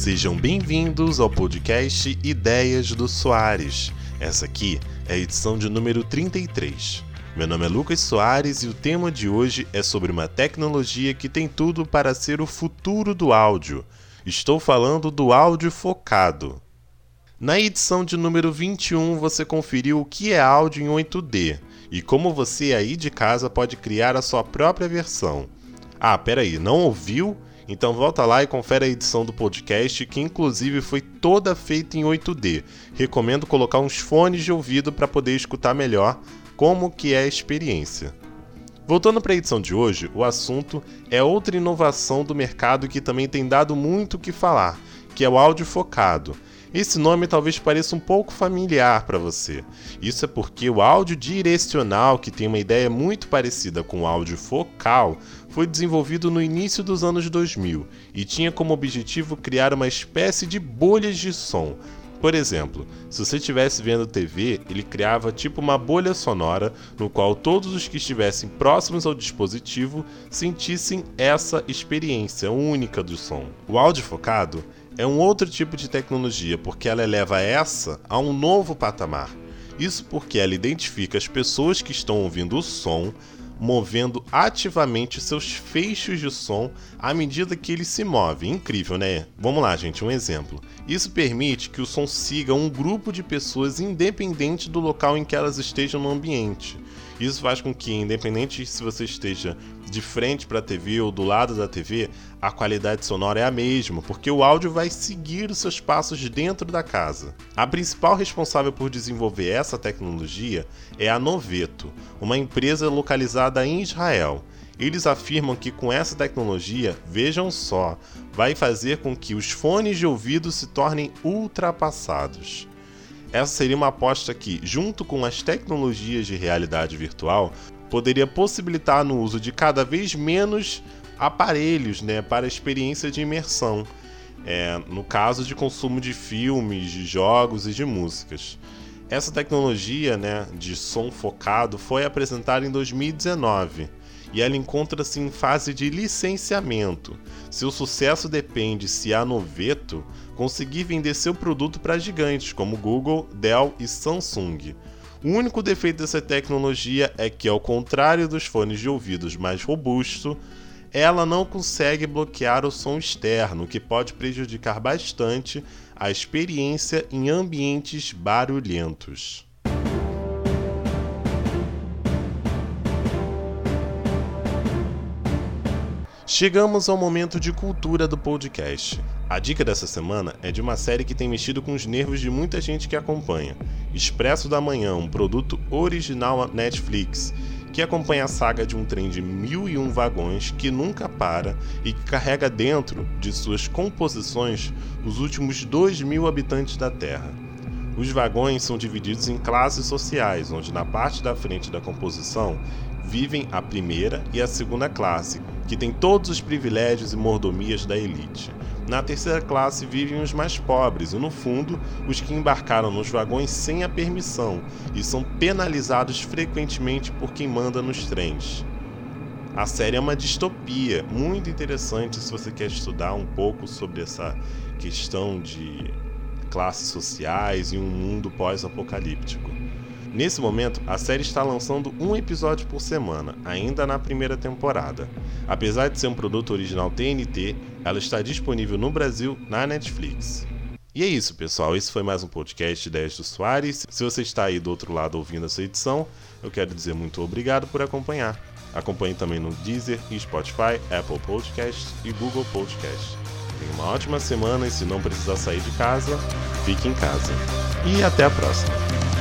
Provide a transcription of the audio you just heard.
Sejam bem-vindos ao podcast Ideias do Soares. Essa aqui é a edição de número 33. Meu nome é Lucas Soares e o tema de hoje é sobre uma tecnologia que tem tudo para ser o futuro do áudio. Estou falando do áudio focado. Na edição de número 21 você conferiu o que é áudio em 8D e como você aí de casa pode criar a sua própria versão. Ah, peraí, não ouviu? Então volta lá e confere a edição do podcast, que inclusive foi toda feita em 8D. Recomendo colocar uns fones de ouvido para poder escutar melhor como que é a experiência. Voltando para a edição de hoje, o assunto é outra inovação do mercado que também tem dado muito o que falar, que é o áudio focado. Esse nome talvez pareça um pouco familiar para você. Isso é porque o áudio direcional, que tem uma ideia muito parecida com o áudio focal, foi desenvolvido no início dos anos 2000 e tinha como objetivo criar uma espécie de bolhas de som. Por exemplo, se você estivesse vendo TV, ele criava tipo uma bolha sonora no qual todos os que estivessem próximos ao dispositivo sentissem essa experiência única do som. O áudio focado é um outro tipo de tecnologia porque ela eleva essa a um novo patamar. Isso porque ela identifica as pessoas que estão ouvindo o som, movendo ativamente seus feixes de som à medida que ele se move. Incrível, né? Vamos lá, gente, um exemplo. Isso permite que o som siga um grupo de pessoas independente do local em que elas estejam no ambiente. Isso faz com que, independente se você esteja de frente para a TV ou do lado da TV, a qualidade sonora é a mesma, porque o áudio vai seguir os seus passos dentro da casa. A principal responsável por desenvolver essa tecnologia é a Noveto, uma empresa localizada em Israel. Eles afirmam que com essa tecnologia, vejam só, vai fazer com que os fones de ouvido se tornem ultrapassados. Essa seria uma aposta que, junto com as tecnologias de realidade virtual, poderia possibilitar no uso de cada vez menos aparelhos né, para experiência de imersão, é, no caso de consumo de filmes, de jogos e de músicas. Essa tecnologia né, de som focado foi apresentada em 2019 e ela encontra-se em fase de licenciamento. Seu sucesso depende se a Noveto conseguir vender seu produto para gigantes como Google, Dell e Samsung. O único defeito dessa tecnologia é que, ao contrário dos fones de ouvidos mais robustos, ela não consegue bloquear o som externo, que pode prejudicar bastante a experiência em ambientes barulhentos. Chegamos ao momento de cultura do podcast. A dica dessa semana é de uma série que tem mexido com os nervos de muita gente que acompanha. Expresso da Manhã, um produto original Netflix, que acompanha a saga de um trem de mil e um vagões que nunca para e que carrega dentro de suas composições os últimos dois mil habitantes da Terra. Os vagões são divididos em classes sociais, onde na parte da frente da composição vivem a primeira e a segunda classe, que têm todos os privilégios e mordomias da elite. Na terceira classe vivem os mais pobres e, no fundo, os que embarcaram nos vagões sem a permissão e são penalizados frequentemente por quem manda nos trens. A série é uma distopia muito interessante se você quer estudar um pouco sobre essa questão de classes sociais e um mundo pós-apocalíptico. Nesse momento, a série está lançando um episódio por semana, ainda na primeira temporada. Apesar de ser um produto original TNT, ela está disponível no Brasil na Netflix. E é isso, pessoal. Esse foi mais um podcast Ideias do Soares. Se você está aí do outro lado ouvindo essa edição, eu quero dizer muito obrigado por acompanhar. Acompanhe também no Deezer Spotify, Apple Podcasts e Google Podcasts. Tenha uma ótima semana e se não precisar sair de casa, fique em casa. E até a próxima!